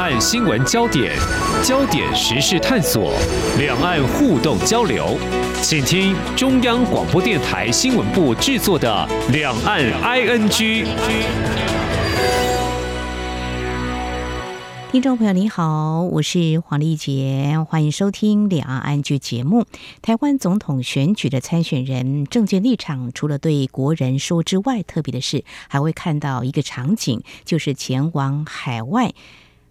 岸新闻焦点、焦点时事探索、两岸互动交流，请听中央广播电台新闻部制作的《两岸 ING》。听众朋友，你好，我是黄丽杰，欢迎收听《两岸 ING》节目。台湾总统选举的参选人政见立场，除了对国人说之外，特别的是还会看到一个场景，就是前往海外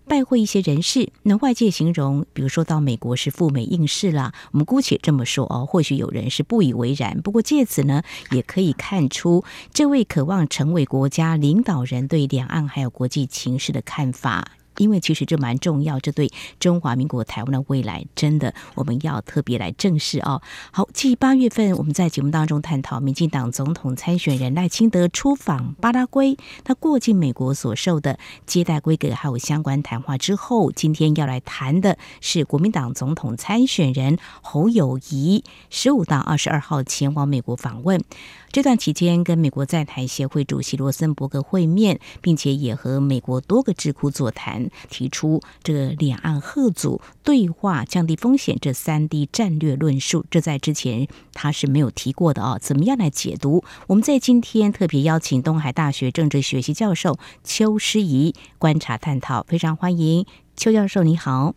拜会一些人士。那外界形容，比如说到美国是赴美应试啦，我们姑且这么说哦。或许有人是不以为然，不过借此呢，也可以看出这位渴望成为国家领导人对两岸还有国际情势的看法。因为其实这蛮重要，这对中华民国台湾的未来，真的我们要特别来正视哦。好，继八月份我们在节目当中探讨民进党总统参选人赖清德出访巴拉圭，他过境美国所受的接待规格还有相关谈话之后，今天要来谈的是国民党总统参选人侯友谊，十五到二十二号前往美国访问。这段期间，跟美国在台协会主席罗森伯格会面，并且也和美国多个智库座谈，提出这个两岸合组对话、降低风险这三 D 战略论述。这在之前他是没有提过的哦。怎么样来解读？我们在今天特别邀请东海大学政治学系教授邱诗怡观察探讨，非常欢迎邱教授，你好。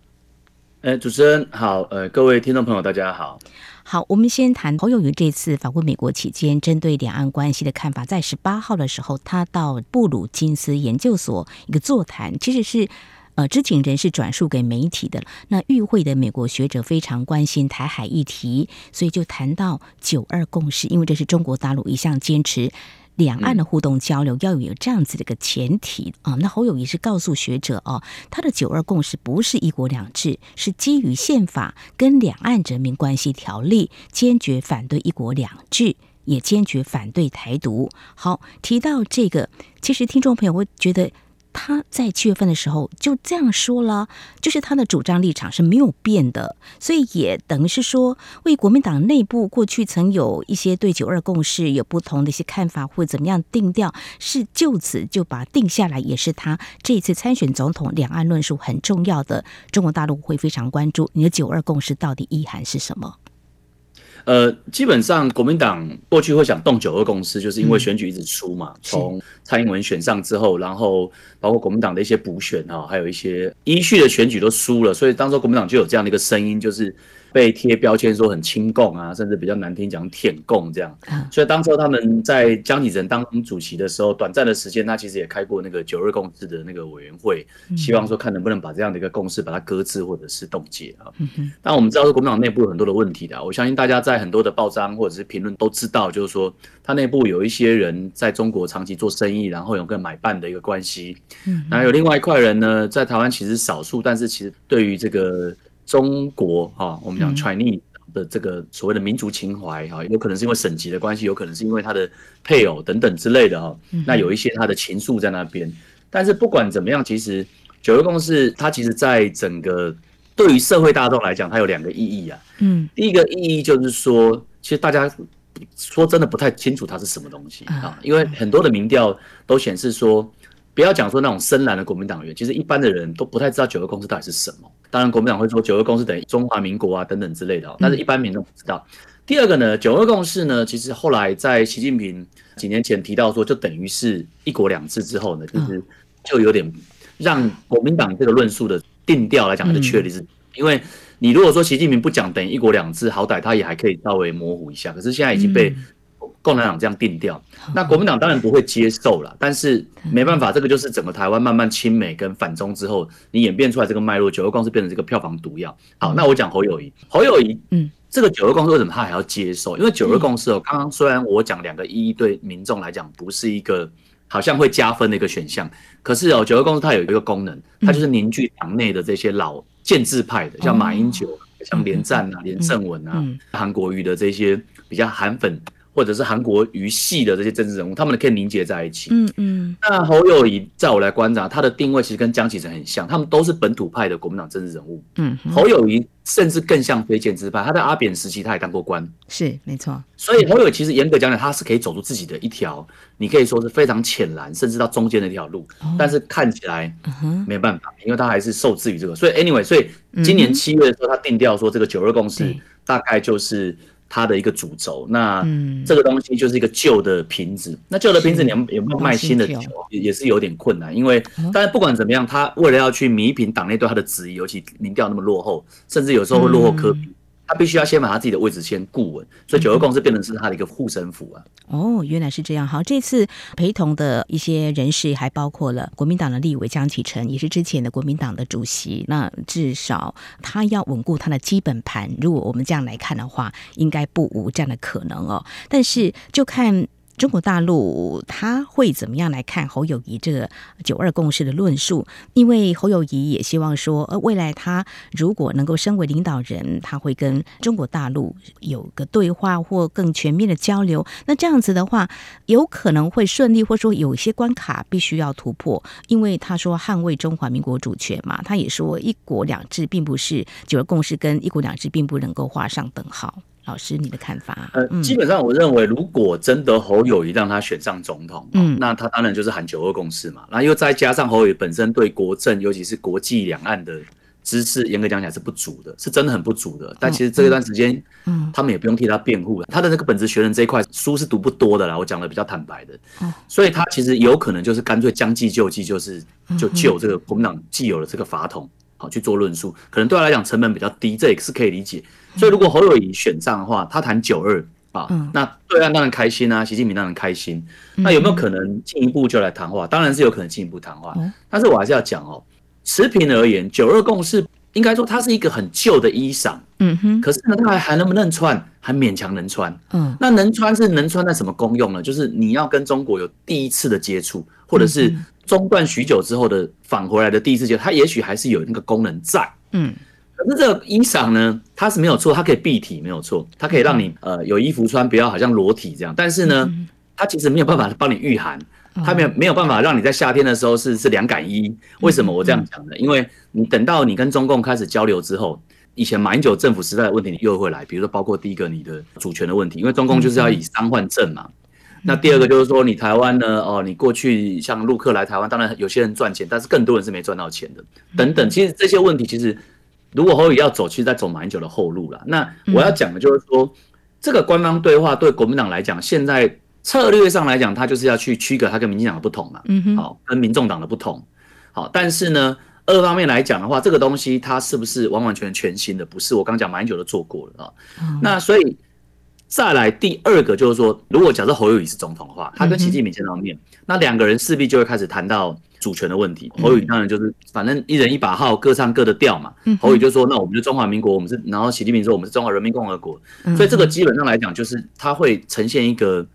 呃，主持人好，呃，各位听众朋友，大家好。好，我们先谈侯友宜这次访问美国期间，针对两岸关系的看法。在十八号的时候，他到布鲁金斯研究所一个座谈，其实是呃知情人士转述给媒体的。那与会的美国学者非常关心台海议题，所以就谈到九二共识，因为这是中国大陆一向坚持。两岸的互动交流要有这样子的一个前提啊，那侯友谊是告诉学者哦，他的九二共识不是一国两制，是基于宪法跟两岸人民关系条例，坚决反对一国两制，也坚决反对台独。好，提到这个，其实听众朋友会觉得。他在七月份的时候就这样说了，就是他的主张立场是没有变的，所以也等于是说，为国民党内部过去曾有一些对九二共识有不同的一些看法，或怎么样定调，是就此就把定下来，也是他这一次参选总统两岸论述很重要的。中国大陆会非常关注你的九二共识到底意涵是什么。呃，基本上国民党过去会想动九二共识，就是因为选举一直输嘛。从蔡英文选上之后，然后包括国民党的一些补选哈，还有一些依序的选举都输了，所以当时国民党就有这样的一个声音，就是。被贴标签说很亲共啊，甚至比较难听讲舔共这样，所以当时他们在江启臣当主席的时候，短暂的时间他其实也开过那个九二共识的那个委员会，希望说看能不能把这样的一个共识把它搁置或者是冻结啊。但我们知道说国民党内部有很多的问题的，我相信大家在很多的报章或者是评论都知道，就是说他内部有一些人在中国长期做生意，然后有个买办的一个关系，然后有另外一块人呢，在台湾其实少数，但是其实对于这个。中国哈，我们讲 Chinese 的这个所谓的民族情怀哈，有可能是因为省级的关系，有可能是因为他的配偶等等之类的哈。那有一些他的情愫在那边。但是不管怎么样，其实九二共识它其实在整个对于社会大众来讲，它有两个意义啊。嗯，第一个意义就是说，其实大家说真的不太清楚它是什么东西啊，因为很多的民调都显示说。不要讲说那种深蓝的国民党员，其实一般的人都不太知道九二共识到底是什么。当然，国民党会说九二共识等于中华民国啊等等之类的，但是一般民众不知道。第二个呢，九二共识呢，其实后来在习近平几年前提到说，就等于是一国两制之后呢，其实就有点让国民党这个论述的定调来讲它的确立是，因为你如果说习近平不讲等于一国两制，好歹他也还可以稍微模糊一下，可是现在已经被。共产党这样定调，那国民党当然不会接受了。但是没办法，这个就是整个台湾慢慢亲美跟反中之后，你演变出来这个脉络，九二共识变成这个票房毒药。好，那我讲侯友宜，侯友宜，嗯，这个九二共识为什么他还要接受？因为九二共识哦，刚刚虽然我讲两个一对民众来讲不是一个好像会加分的一个选项，可是哦，九二共识它有一个功能，它就是凝聚党内的这些老建制派的，像马英九、像连战啊、连胜文啊、韩国瑜的这些比较韩粉。或者是韩国瑜系的这些政治人物，他们可以凝结在一起。嗯嗯。那侯友宜在我来观察，他的定位其实跟江启臣很像，他们都是本土派的国民党政治人物。嗯。侯友宜甚至更像非建制派，他在阿扁时期他也当过官。是，没错。所以侯友宜其实严格讲讲，他是可以走出自己的一条，你可以说是非常浅蓝，甚至到中间的一条路。哦。但是看起来没办法，因为他还是受制于这个。所以 anyway，所以今年七月的时候，他定调说这个九二共识大概就是。它的一个主轴，那这个东西就是一个旧的瓶子。嗯、那旧的瓶子，你有有没有卖新的酒？也也是有点困难，因为，但是不管怎么样，他为了要去弥平党内对他的质疑，尤其民调那么落后，甚至有时候会落后科比。嗯他必须要先把他自己的位置先固稳，所以九二共识变成是他的一个护身符啊。哦，原来是这样。好，这次陪同的一些人士还包括了国民党的立委江启臣，也是之前的国民党的主席。那至少他要稳固他的基本盘。如果我们这样来看的话，应该不无这样的可能哦。但是就看。中国大陆他会怎么样来看侯友谊这个九二共识的论述？因为侯友谊也希望说，呃，未来他如果能够身为领导人，他会跟中国大陆有个对话或更全面的交流。那这样子的话，有可能会顺利，或说有一些关卡必须要突破。因为他说捍卫中华民国主权嘛，他也说一国两制并不是九二共识跟一国两制并不能够画上等号。老师，你的看法？呃，基本上我认为，如果真的侯友谊让他选上总统，嗯，那他当然就是喊九二共识嘛。然后又再加上侯友宜本身对国政，尤其是国际两岸的知识，严格讲起来是不足的，是真的很不足的。但其实这一段时间，嗯，他们也不用替他辩护了。他的那个本职学人这一块书是读不多的啦，我讲的比较坦白的。所以他其实有可能就是干脆将计就计，就是就救这个国民党既有的这个法统。好去做论述，可能对他来讲成本比较低，这也是可以理解。所以如果侯友宜选上的话，他谈九二啊，那对岸当然开心啊，习近平当然开心。那有没有可能进一步就来谈话？当然是有可能进一步谈话。但是我还是要讲哦，持平而言，九二共识应该说它是一个很旧的衣裳。嗯哼。可是呢，它还还能不能穿？还勉强能穿。嗯。那能穿是能穿在什么功用呢？就是你要跟中国有第一次的接触，或者是。中断许久之后的返回来的第一次接触，它也许还是有那个功能在，嗯，可是这个衣裳呢，它是没有错，它可以蔽体没有错，它可以让你呃有衣服穿，不要好像裸体这样，但是呢，它其实没有办法帮你御寒，它没有没有办法让你在夏天的时候是是凉感衣。为什么我这样讲呢？因为你等到你跟中共开始交流之后，以前马英九政府时代的问题你又会来，比如说包括第一个你的主权的问题，因为中共就是要以商换政嘛。那第二个就是说，你台湾呢？哦，你过去像陆客来台湾，当然有些人赚钱，但是更多人是没赚到钱的。等等，其实这些问题，其实如果侯友要走，其实在走蛮久的后路了。那我要讲的就是说，这个官方对话对国民党来讲，现在策略上来讲，他就是要去区隔他跟民进党的不同嘛。嗯好，跟民众党的不同。好，但是呢，二方面来讲的话，这个东西它是不是完完全全全新的？不是，我刚讲蛮久都做过了啊。那所以。再来第二个就是说，如果假设侯友宜是总统的话，他跟习近平见到面，那两个人势必就会开始谈到主权的问题。侯友宜当然就是反正一人一把号，各唱各的调嘛。侯友宜就说：“那我们就中华民国，我们是。”然后习近平说：“我们是中华人民共和国。”所以这个基本上来讲，就是他会呈现一个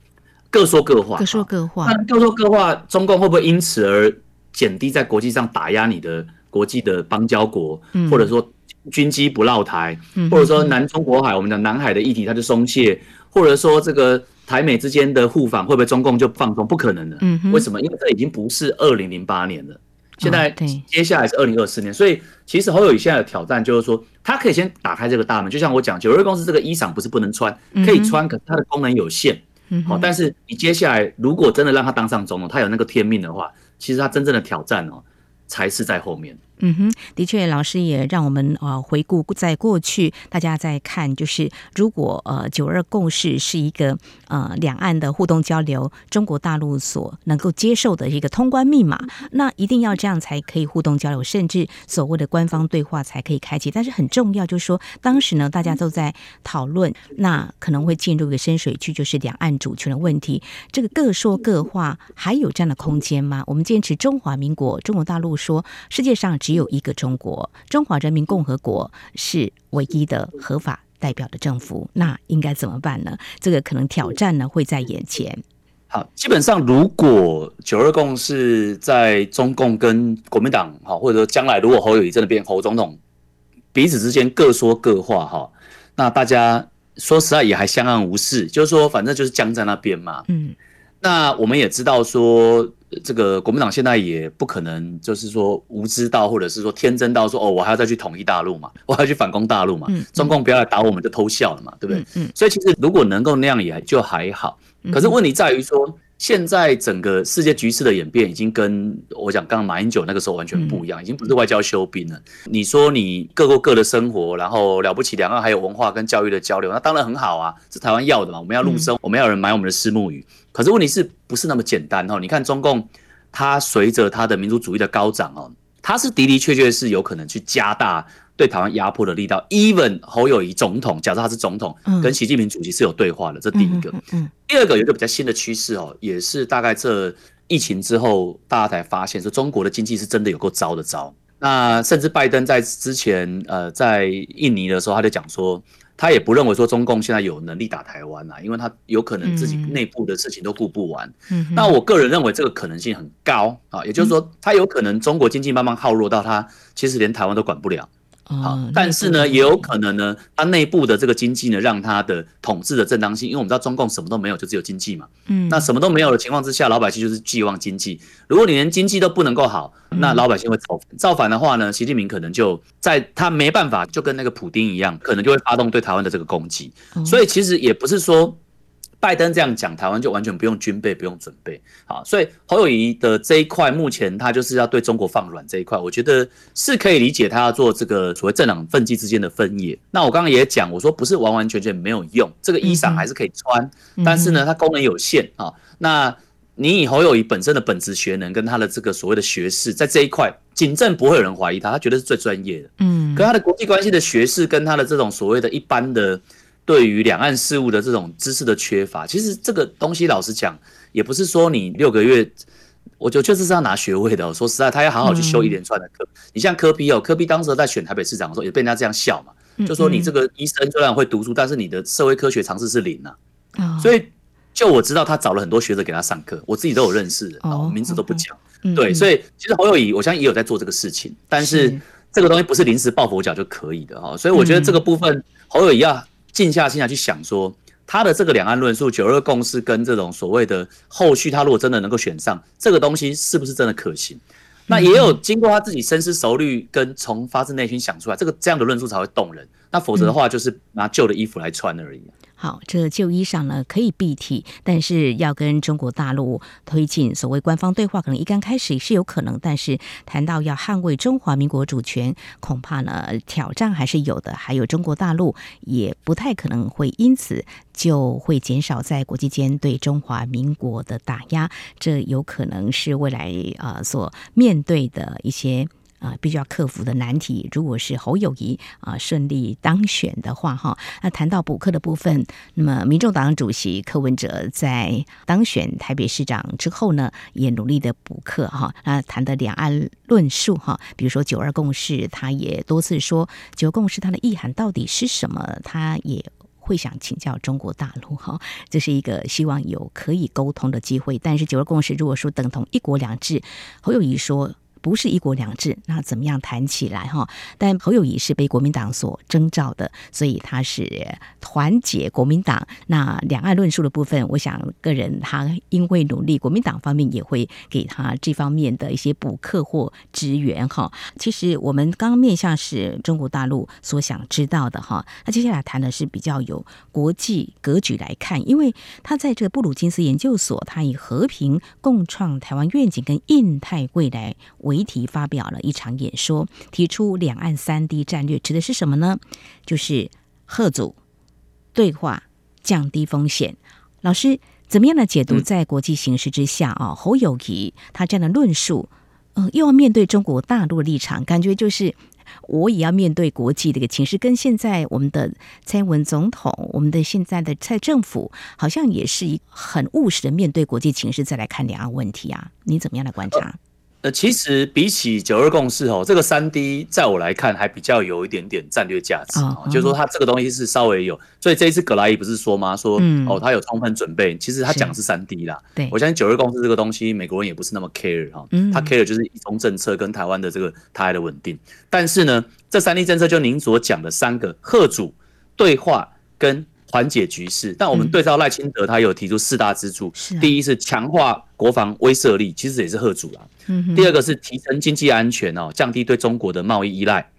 各说各话，各说各话。那各说各话，中共会不会因此而减低在国际上打压你的国际的邦交国，或者说？军机不绕台，或者说南中国海，我们的南海的议题它就松懈，或者说这个台美之间的互访会不会中共就放松？不可能的。为什么？因为这已经不是二零零八年了，现在接下来是二零二四年，所以其实侯友宜现在的挑战就是说，他可以先打开这个大门，就像我讲，九二公司这个衣裳不是不能穿，可以穿，可是它的功能有限。好，但是你接下来如果真的让他当上总统，他有那个天命的话，其实他真正的挑战哦，才是在后面。嗯哼，的确，老师也让我们呃回顾在过去，大家在看，就是如果呃九二共识是一个呃两岸的互动交流，中国大陆所能够接受的一个通关密码，那一定要这样才可以互动交流，甚至所谓的官方对话才可以开启。但是很重要就是说，当时呢大家都在讨论，那可能会进入一个深水区，就是两岸主权的问题。这个各说各话，还有这样的空间吗？我们坚持中华民国，中国大陆说世界上。只有一个中国，中华人民共和国是唯一的合法代表的政府，那应该怎么办呢？这个可能挑战呢会在眼前。好，基本上如果九二共是在中共跟国民党，哈，或者说将来如果侯友谊真的变侯总统，彼此之间各说各话，哈，那大家说实在也还相安无事，就是说反正就是僵在那边嘛。嗯，那我们也知道说，这个国民党现在也不可能就是说无知到，或者是说天真到说哦，我还要再去统一大陆嘛，我还要去反攻大陆嘛，中共不要来打我们就偷笑了嘛，对不对？嗯，所以其实如果能够那样也就还好，可是问题在于说。现在整个世界局势的演变，已经跟我讲刚刚马英九那个时候完全不一样，已经不是外交休兵了。你说你各过各的生活，然后了不起，两岸还有文化跟教育的交流，那当然很好啊，是台湾要的嘛。我们要陆生，我们要有人买我们的虱目鱼。可是问题是不是那么简单哦？你看中共，它随着它的民族主义的高涨哦，它是的的确确是有可能去加大。对台湾压迫的力道，even 侯友谊总统，假设他是总统，跟习近平主席是有对话的，这第一个。第二个有一个比较新的趋势哦，也是大概这疫情之后，大家才发现说中国的经济是真的有够糟的糟。那甚至拜登在之前，呃，在印尼的时候，他就讲说，他也不认为说中共现在有能力打台湾啊，因为他有可能自己内部的事情都顾不完。嗯那我个人认为这个可能性很高啊，也就是说，他有可能中国经济慢慢耗弱到他其实连台湾都管不了。好，但是呢，也有可能呢，它内部的这个经济呢，让它的统治的正当性，因为我们知道中共什么都没有，就只有经济嘛。嗯，那什么都没有的情况之下，老百姓就是寄望经济。如果你连经济都不能够好，那老百姓会造反。造反的话呢，习近平可能就在他没办法，就跟那个普丁一样，可能就会发动对台湾的这个攻击。所以其实也不是说。拜登这样讲，台湾就完全不用军备，不用准备。好，所以侯友谊的这一块，目前他就是要对中国放软这一块，我觉得是可以理解，他要做这个所谓政党分际之间的分野。那我刚刚也讲，我说不是完完全全没有用，这个衣裳还是可以穿，但是呢，它功能有限啊。那你以侯友谊本身的本职学能跟他的这个所谓的学士，在这一块，警政不会有人怀疑他，他绝对是最专业的。嗯，可他的国际关系的学士跟他的这种所谓的一般的。对于两岸事务的这种知识的缺乏，其实这个东西老实讲，也不是说你六个月，我就确实是要拿学位的。哦说实在，他要好好去修一连串的课。嗯、你像柯比哦，柯比当时在选台北市长的时候，也被人家这样笑嘛，就说你这个医生虽然会读书，但是你的社会科学常识是零啊。哦、所以就我知道他找了很多学者给他上课，我自己都有认识的，哦，名字都不讲。嗯、对，所以其实侯友宜，我相信也有在做这个事情，但是这个东西不是临时抱佛脚就可以的哈。所以我觉得这个部分侯友宜要。静下心来去想说，他的这个两岸论述、九二共识跟这种所谓的后续，他如果真的能够选上，这个东西是不是真的可行？那也有经过他自己深思熟虑，跟从发自内心想出来，这个这样的论述才会动人。那否则的话，就是拿旧的衣服来穿而已。好，这旧衣裳呢可以避体，但是要跟中国大陆推进所谓官方对话，可能一刚开始也是有可能，但是谈到要捍卫中华民国主权，恐怕呢挑战还是有的。还有中国大陆也不太可能会因此就会减少在国际间对中华民国的打压，这有可能是未来呃所面对的一些。啊，必须要克服的难题。如果是侯友谊啊顺利当选的话，哈，那谈到补课的部分，那么民众党主席柯文哲在当选台北市长之后呢，也努力的补课哈。那谈的两岸论述哈，比如说九二共识，他也多次说九二共识它的意涵到底是什么，他也会想请教中国大陆哈。这是一个希望有可以沟通的机会。但是九二共识如果说等同一国两制，侯友谊说。不是一国两制，那怎么样谈起来哈？但侯友谊是被国民党所征召的，所以他是团结国民党。那两岸论述的部分，我想个人他因为努力，国民党方面也会给他这方面的一些补课或支援哈。其实我们刚刚面向是中国大陆所想知道的哈。那接下来谈的是比较有国际格局来看，因为他在这个布鲁金斯研究所，他以和平共创台湾愿景跟印太未来。为题发表了一场演说，提出两岸三 D 战略指的是什么呢？就是贺阻对话，降低风险。老师怎么样的解读在国际形势之下啊？侯友谊他这样的论述，嗯、呃，又要面对中国大陆的立场，感觉就是我也要面对国际的一个情势，跟现在我们的蔡英文总统，我们的现在的蔡政府，好像也是一很务实的面对国际情势，再来看两岸问题啊？你怎么样来观察？呃，其实比起九二共识哦，这个三 D 在我来看还比较有一点点战略价值哦，就是说它这个东西是稍微有，所以这一次葛莱伊不是说吗？说哦，他有充分准备，其实他讲的是三 D 啦。对，我相信九二共识这个东西，美国人也不是那么 care 哈，他 care 就是一中政策跟台湾的这个台海的稳定。但是呢，这三 D 政策就您所讲的三个贺主对话跟缓解局势。但我们对照赖清德，他有提出四大支柱，嗯、第一是强化国防威慑力，其实也是贺主啦。嗯、第二个是提升经济安全哦，降低对中国的贸易依赖。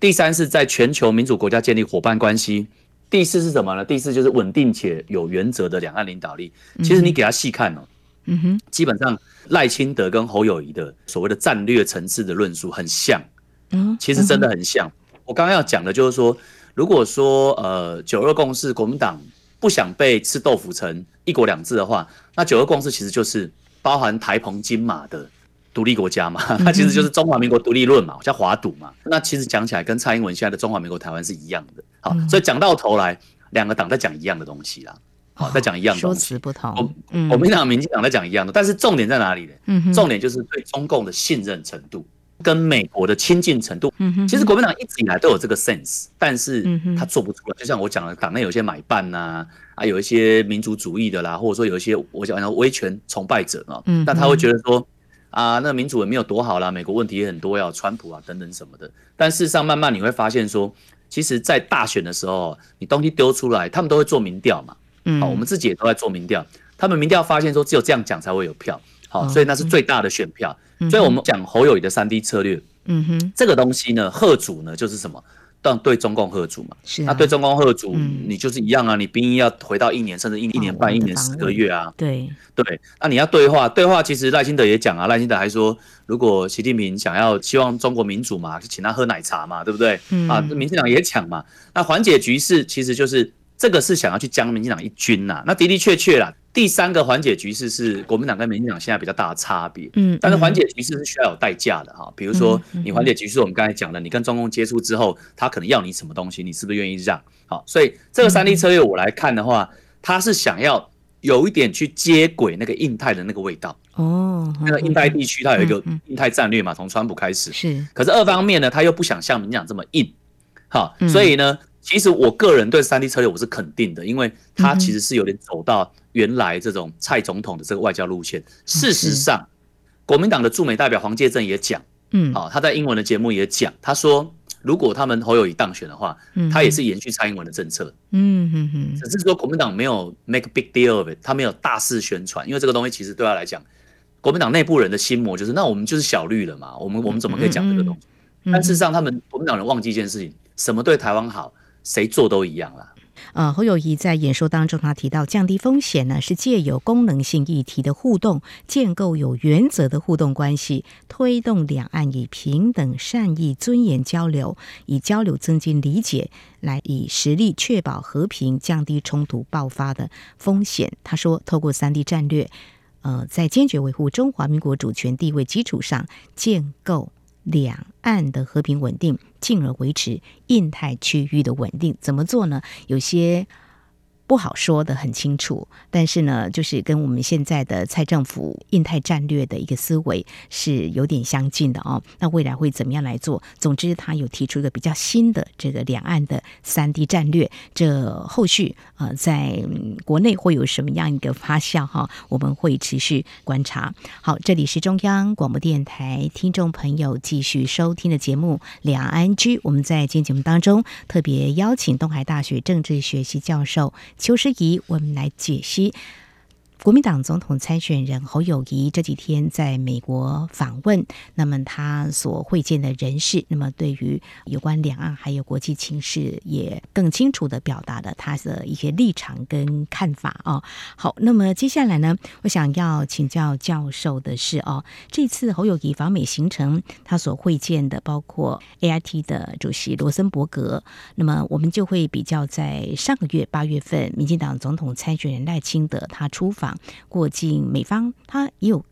第三是在全球民主国家建立伙伴关系。第四是什么呢？第四就是稳定且有原则的两岸领导力。其实你给他细看哦，嗯哼，基本上赖清德跟侯友谊的所谓的战略层次的论述很像，嗯，其实真的很像。我刚刚要讲的就是说，如果说呃九二共识国民党不想被吃豆腐成一国两制的话，那九二共识其实就是包含台澎金马的。独立国家嘛，它其实就是中华民国独立论嘛，叫华独嘛。那其实讲起来跟蔡英文现在的中华民国台湾是一样的。好，所以讲到头来，两个党在讲一样的东西啦。好，在讲一样的东西，说辞不同。国民党、民进党在讲一样的，但是重点在哪里呢？重点就是对中共的信任程度跟美国的亲近程度。其实国民党一直以来都有这个 sense，但是他做不出来。就像我讲的，党内有些买办呐，啊，有一些民族主义的啦，或者说有一些我讲的威权崇拜者啊，那他会觉得说。啊，那民主也没有多好啦，美国问题也很多，呀川普啊等等什么的。但事实上，慢慢你会发现说，其实，在大选的时候，你东西丢出来，他们都会做民调嘛。嗯，好，我们自己也都在做民调，他们民调发现说，只有这样讲才会有票。好，所以那是最大的选票。所以我们讲侯友宜的三 D 策略，嗯哼，这个东西呢，贺主呢就是什么？但对中共吓阻嘛，是那对中共吓阻，你就是一样啊，你兵役要回到一年，甚至一一年半、一年十个月啊。对。对，那你要对话，对话其实赖清德也讲啊，赖清德还说，如果习近平想要希望中国民主嘛，就请他喝奶茶嘛，对不对？啊，民进党也讲嘛，那缓解局势其实就是这个是想要去将民进党一军呐，那的的确确啦。第三个缓解局势是国民党跟民进党现在比较大的差别，嗯，但是缓解局势是需要有代价的哈，比如说你缓解局势，我们刚才讲的，你跟中共接触之后，他可能要你什么东西，你是不是愿意让？好，所以这个三 D 策略我来看的话，他是想要有一点去接轨那个印太的那个味道。哦，那个印太地区它有一个印太战略嘛，从川普开始。是，可是二方面呢，他又不想像民进党这么硬，好，所以呢。其实我个人对三 D 策略我是肯定的，因为他其实是有点走到原来这种蔡总统的这个外交路线。事实上，国民党的驻美代表黄介正也讲，嗯，啊，他在英文的节目也讲，他说如果他们侯友谊当选的话，他也是延续蔡英文的政策，嗯嗯嗯，只是说国民党没有 make a big deal of it，他没有大肆宣传，因为这个东西其实对他来讲，国民党内部人的心魔就是，那我们就是小绿了嘛，我们我们怎么可以讲这个东西？但事实上，他们国民党人忘记一件事情，什么对台湾好？谁做都一样啦。呃，侯友谊在演说当中，他提到降低风险呢，是借由功能性议题的互动，建构有原则的互动关系，推动两岸以平等、善意、尊严交流，以交流增进理解，来以实力确保和平，降低冲突爆发的风险。他说，透过三 D 战略，呃，在坚决维护中华民国主权地位基础上，建构。两岸的和平稳定，进而维持印太区域的稳定，怎么做呢？有些。不好说得很清楚，但是呢，就是跟我们现在的蔡政府印太战略的一个思维是有点相近的哦。那未来会怎么样来做？总之，他有提出一个比较新的这个两岸的三 D 战略。这后续呃，在国内会有什么样一个发酵哈？我们会持续观察。好，这里是中央广播电台听众朋友继续收听的节目《两岸 ING》。我们在今天节目当中特别邀请东海大学政治学系教授。邱师仪，我们来解析。国民党总统参选人侯友谊这几天在美国访问，那么他所会见的人士，那么对于有关两岸还有国际情势，也更清楚地表达了他的一些立场跟看法哦。好，那么接下来呢，我想要请教教授的是哦，这次侯友谊访美行程，他所会见的包括 AIT 的主席罗森伯格，那么我们就会比较在上个月八月份，民进党总统参选人赖清德他出访。过境美方，他也有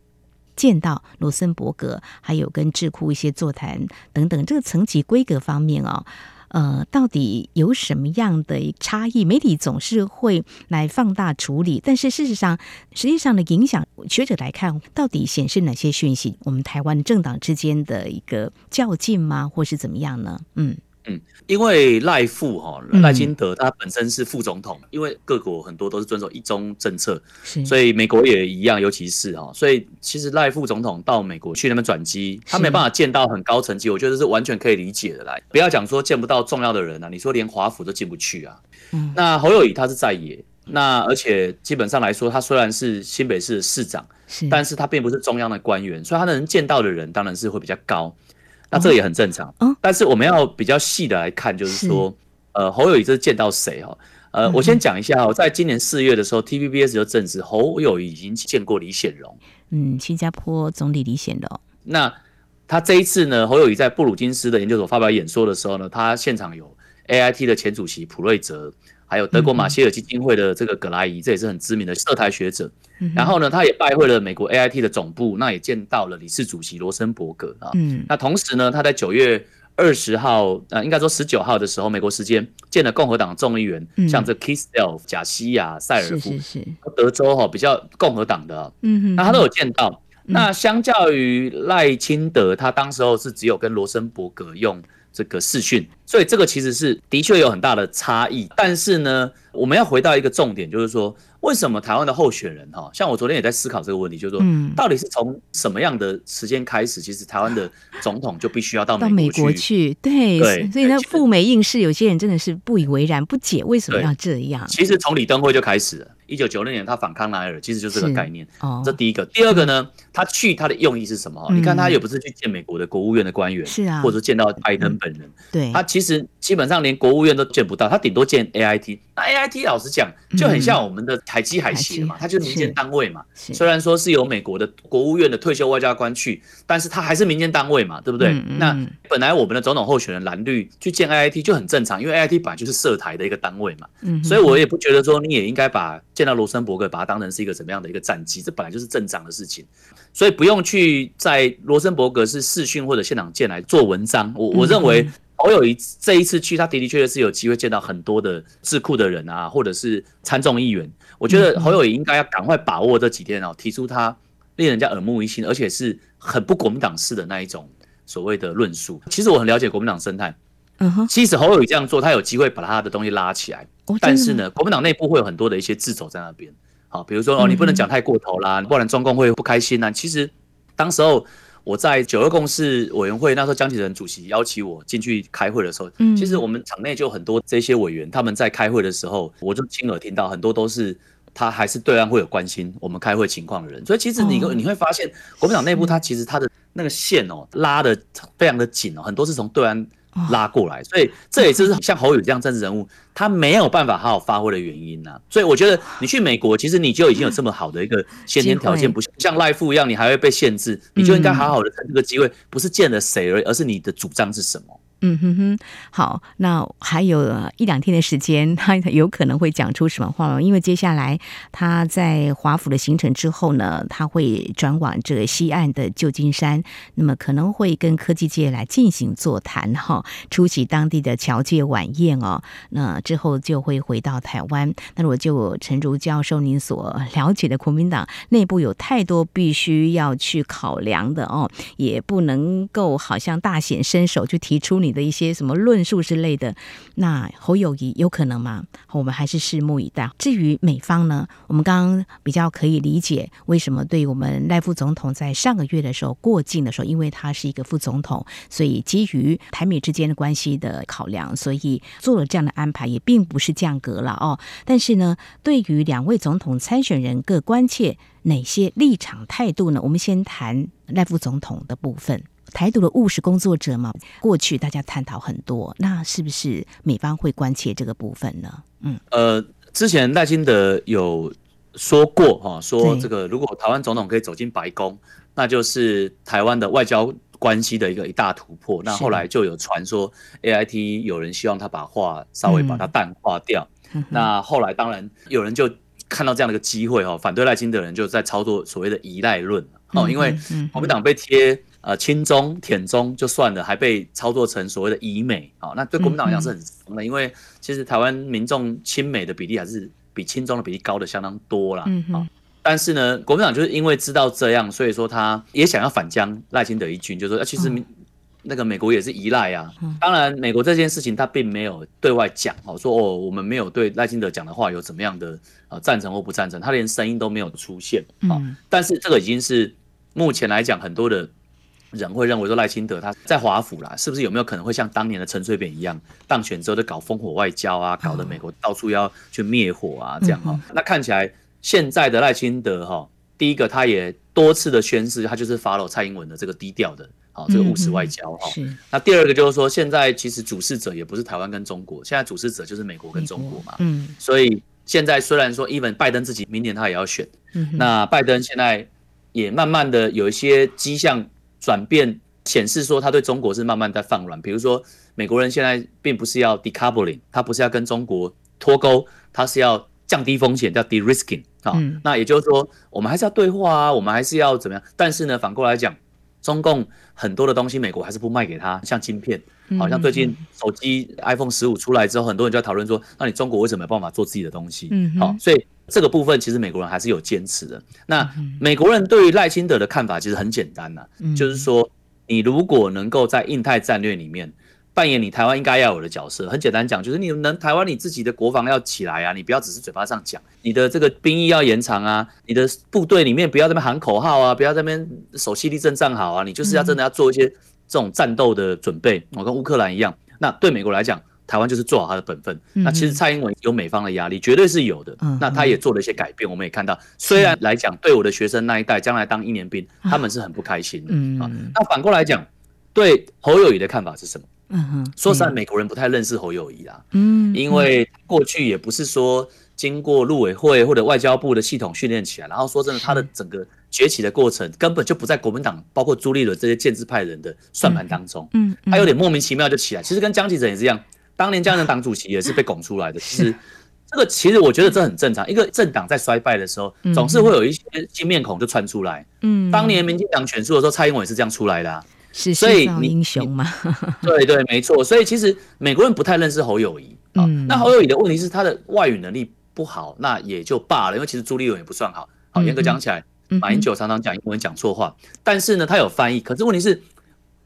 见到罗森伯格，还有跟智库一些座谈等等。这个层级规格方面哦，呃，到底有什么样的差异？媒体总是会来放大处理，但是事实上，实际上的影响，学者来看，到底显示哪些讯息？我们台湾政党之间的一个较劲吗？或是怎么样呢？嗯嗯，因为赖副哈赖清德他本身是副总统，嗯、因为各国很多都是遵守一中政策，所以美国也一样，尤其是哈，所以其实赖副总统到美国去那边转机，他没办法见到很高层级，我觉得是完全可以理解的。来，不要讲说见不到重要的人啊，你说连华府都进不去啊。嗯，那侯友宜他是在野，那而且基本上来说，他虽然是新北市的市长，是，但是他并不是中央的官员，所以他能见到的人当然是会比较高。那这个也很正常，嗯，但是我们要比较细的来看，就是说，是呃，侯友谊这是见到谁哈？呃，嗯、我先讲一下哦，在今年四月的时候，TVBS 就证实侯友谊已经见过李显龙，嗯，新加坡总理李显龙。那他这一次呢，侯友谊在布鲁金斯的研究所发表演说的时候呢，他现场有 AIT 的前主席普瑞泽。还有德国马歇尔基金会的这个葛莱伊，这也是很知名的涉台学者。然后呢，他也拜会了美国 AIT 的总部，那也见到了理事主席罗森伯格啊。嗯那同时呢，他在九月二十号，呃，应该说十九号的时候，美国时间见了共和党众议员，像这 Keith Ellison、贾西亚、塞尔夫，德州哈比较共和党的，嗯，那他都有见到。那相较于赖清德，他当时候是只有跟罗森伯格用。这个视讯，所以这个其实是的确有很大的差异。但是呢，我们要回到一个重点，就是说，为什么台湾的候选人哈，像我昨天也在思考这个问题，就是说，到底是从什么样的时间开始，其实台湾的总统就必须要到美国去？对，所以呢赴美应试，有些人真的是不以为然，不解为什么要这样。其实从李登辉就开始了。一九九六年，他反康奈尔，其实就是这个概念。哦，这第一个。第二个呢，他去他的用意是什么？你看，他也不是去见美国的国务院的官员，是啊，或者见到拜登本人。对，他其实基本上连国务院都见不到，他顶多见 AIT。那 AIT 老实讲，就很像我们的海基海协嘛，它就是民间单位嘛。虽然说是由美国的国务院的退休外交官去，但是他还是民间单位嘛，对不对？那本来我们的总统候选人蓝绿去见 AIT 就很正常，因为 AIT 本来就是涉台的一个单位嘛。嗯，所以我也不觉得说你也应该把。见到罗森伯格，把它当成是一个怎么样的一个战机？这本来就是正常的事情，所以不用去在罗森伯格是视讯或者现场见来做文章。我我认为侯友宜这一次去，他的的确确是有机会见到很多的智库的人啊，或者是参众议员。我觉得侯友宜应该要赶快把握这几天哦，提出他令人家耳目一新，而且是很不国民党式的那一种所谓的论述。其实我很了解国民党生态。嗯哼，其实侯友宜这样做，他有机会把他的东西拉起来。但是呢，国民党内部会有很多的一些掣肘在那边。好，比如说哦，你不能讲太过头啦，不然中共会不开心啊。其实当时候我在九二共识委员会，那时候江启臣主席邀请我进去开会的时候，其实我们场内就很多这些委员，他们在开会的时候，我就亲耳听到很多都是他还是对岸会有关心我们开会情况的人。所以其实你你会发现，国民党内部他其实他的那个线哦拉的非常的紧哦，很多是从对岸。拉过来，所以这也是像侯宇这样政治人物，他没有办法好好发挥的原因呐、啊。所以我觉得你去美国，其实你就已经有这么好的一个先天条件，不像赖富一样，你还会被限制，你就应该好好的趁这个机会，不是见了谁而已，而是你的主张是什么。嗯哼哼，好，那还有一两天的时间，他 有可能会讲出什么话吗？因为接下来他在华府的行程之后呢，他会转往这个西岸的旧金山，那么可能会跟科技界来进行座谈哈，出席当地的侨界晚宴哦。那之后就会回到台湾。那我就陈如教授您所了解的国民党内部有太多必须要去考量的哦，也不能够好像大显身手就提出你。的一些什么论述之类的，那侯友谊有可能吗？我们还是拭目以待。至于美方呢，我们刚刚比较可以理解为什么对我们赖副总统在上个月的时候过境的时候，因为他是一个副总统，所以基于台美之间的关系的考量，所以做了这样的安排，也并不是降格了哦。但是呢，对于两位总统参选人各关切哪些立场态度呢？我们先谈赖副总统的部分。台独的务实工作者嘛，过去大家探讨很多，那是不是美方会关切这个部分呢？嗯，呃，之前赖清德有说过哈，说这个如果台湾总统可以走进白宫，那就是台湾的外交关系的一个一大突破。那后来就有传说 AIT 有人希望他把话稍微把它淡化掉。那后来当然有人就看到这样的一个机会哈，反对赖清德的人就在操作所谓的依赖论哦，因为国民党被贴。呃，亲中舔中就算了，还被操作成所谓的以美，好，那对国民党来讲是很伤的，因为其实台湾民众亲美的比例还是比亲中的比例高的相当多啦。好，但是呢，国民党就是因为知道这样，所以说他也想要反将赖清德一军，就是说，其实那个美国也是依赖啊。当然，美国这件事情他并没有对外讲哦，说哦，我们没有对赖清德讲的话有怎么样的呃赞成或不赞成，他连声音都没有出现啊。但是这个已经是目前来讲，很多的人会认为说赖清德他在华府啦，是不是有没有可能会像当年的陈水扁一样当选之后就搞烽火外交啊，搞得美国到处要去灭火啊这样哈。那看起来现在的赖清德哈。第一个，他也多次的宣示，他就是 follow 蔡英文的这个低调的，好这个务实外交哈。那第二个就是说，现在其实主事者也不是台湾跟中国，现在主事者就是美国跟中国嘛。嗯。所以现在虽然说，even 拜登自己明年他也要选，那拜登现在也慢慢的有一些迹象转变，显示说他对中国是慢慢在放软。比如说，美国人现在并不是要 decoupling，他不是要跟中国脱钩，他是要降低风险，叫 de-risking。啊，那也就是说，我们还是要对话啊，我们还是要怎么样？但是呢，反过来讲，中共很多的东西，美国还是不卖给他，像晶片，好像最近手机 iPhone 十五出来之后，很多人就在讨论说，那你中国为什么没办法做自己的东西？嗯，好，所以这个部分其实美国人还是有坚持的。那美国人对于赖清德的看法其实很简单呐，就是说，你如果能够在印太战略里面。扮演你台湾应该要有的角色，很简单讲，就是你能台湾你自己的国防要起来啊，你不要只是嘴巴上讲，你的这个兵役要延长啊，你的部队里面不要在那边喊口号啊，不要在那边守犀利阵站好啊，你就是要真的要做一些这种战斗的准备。我跟乌克兰一样，那对美国来讲，台湾就是做好他的本分。那其实蔡英文有美方的压力，绝对是有的。那他也做了一些改变，我们也看到，虽然来讲对我的学生那一代将来当一年兵，他们是很不开心的啊。那反过来讲，对侯友宜的看法是什么？嗯哼，说实在，美国人不太认识侯友谊啦。嗯，因为过去也不是说经过陆委会或者外交部的系统训练起来，然后说真的，他的整个崛起的过程根本就不在国民党，包括朱立伦这些建制派人的算盘当中。嗯，他有点莫名其妙就起来。其实跟江启臣也是一样，当年江启臣党主席也是被拱出来的。其实这个其实我觉得这很正常，一个政党在衰败的时候，总是会有一些新面孔就窜出来。嗯，当年民进党选出的时候，蔡英文也是这样出来的。是所以英雄嘛？对对，没错。所以其实美国人不太认识侯友宜啊。那侯友宜的问题是他的外语能力不好，那也就罢了。因为其实朱立伦也不算好。好，严格讲起来，马英九常常讲英文讲错话，但是呢，他有翻译。可是问题是，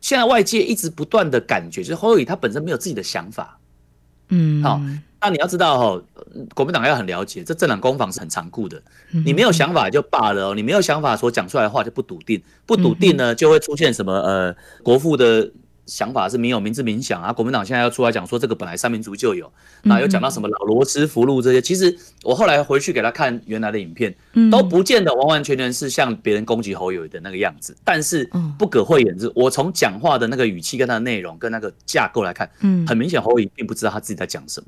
现在外界一直不断的感觉，就是侯友宜他本身没有自己的想法。嗯，好。那你要知道哦，国民党要很了解，这政党攻防是很残酷的。你没有想法就罢了哦，你没有想法所讲出来的话就不笃定，不笃定呢就会出现什么呃，国父的想法是民有、民治、民享啊。国民党现在要出来讲说这个本来三民族就有，那又讲到什么老罗斯福路这些。其实我后来回去给他看原来的影片，都不见得完完全全是像别人攻击侯友宜的那个样子。但是不可讳言之，我从讲话的那个语气跟他的内容跟那个架构来看，很明显侯友宜并不知道他自己在讲什么。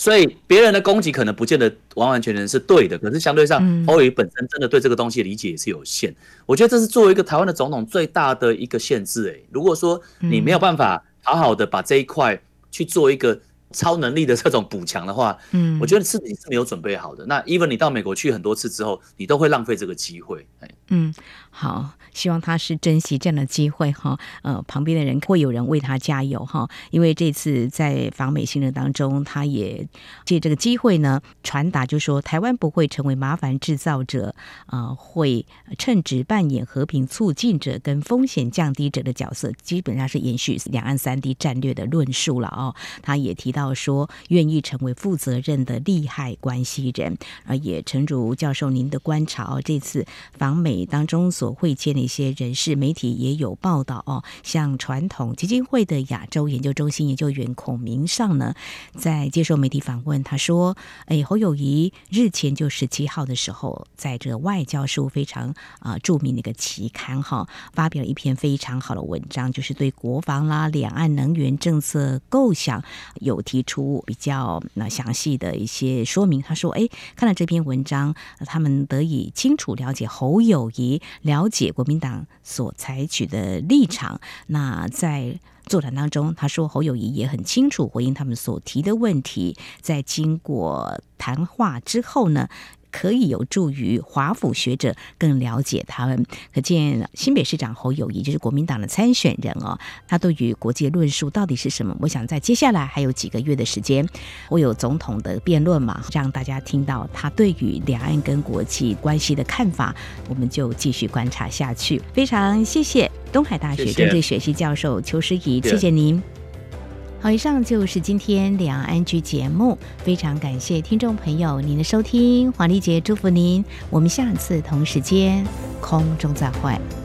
所以别人的攻击可能不见得完完全全是对的，可是相对上，侯友宜本身真的对这个东西的理解也是有限。我觉得这是作为一个台湾的总统最大的一个限制。诶，如果说你没有办法好好的把这一块去做一个超能力的这种补强的话，嗯，我觉得是你是没有准备好的。那 even 你到美国去很多次之后，你都会浪费这个机会。嗯，好。希望他是珍惜这样的机会哈，呃，旁边的人会有人为他加油哈，因为这次在访美行程当中，他也借这个机会呢，传达就说台湾不会成为麻烦制造者，啊，会称职扮演和平促进者跟风险降低者的角色，基本上是延续两岸三地战略的论述了哦。他也提到说，愿意成为负责任的利害关系人，而也诚如教授您的观察哦，这次访美当中所会见的。一些人士、媒体也有报道哦，像传统基金会的亚洲研究中心研究员孔明尚呢，在接受媒体访问，他说：“哎，侯友宜日前就十七号的时候，在这个外交事务非常啊、著名的一个期刊哈，发表了一篇非常好的文章，就是对国防啦、两岸能源政策构想有提出比较那详细的一些说明。他说：哎，看了这篇文章，他们得以清楚了解侯友宜，了解国。”民党所采取的立场，那在座谈当中，他说侯友谊也很清楚回应他们所提的问题，在经过谈话之后呢，可以有助于华府学者更了解他们。可见新北市长侯友宜就是国民党的参选人哦，他对于国际论述到底是什么？我想在接下来还有几个月的时间，会有总统的辩论嘛，让大家听到他对于两岸跟国际关系的看法，我们就继续观察下去。非常谢谢东海大学政治学系教授邱师仪，谢谢，谢谢您。好，以上就是今天两岸安居节目，非常感谢听众朋友您的收听，黄丽姐祝福您，我们下次同时间空中再会。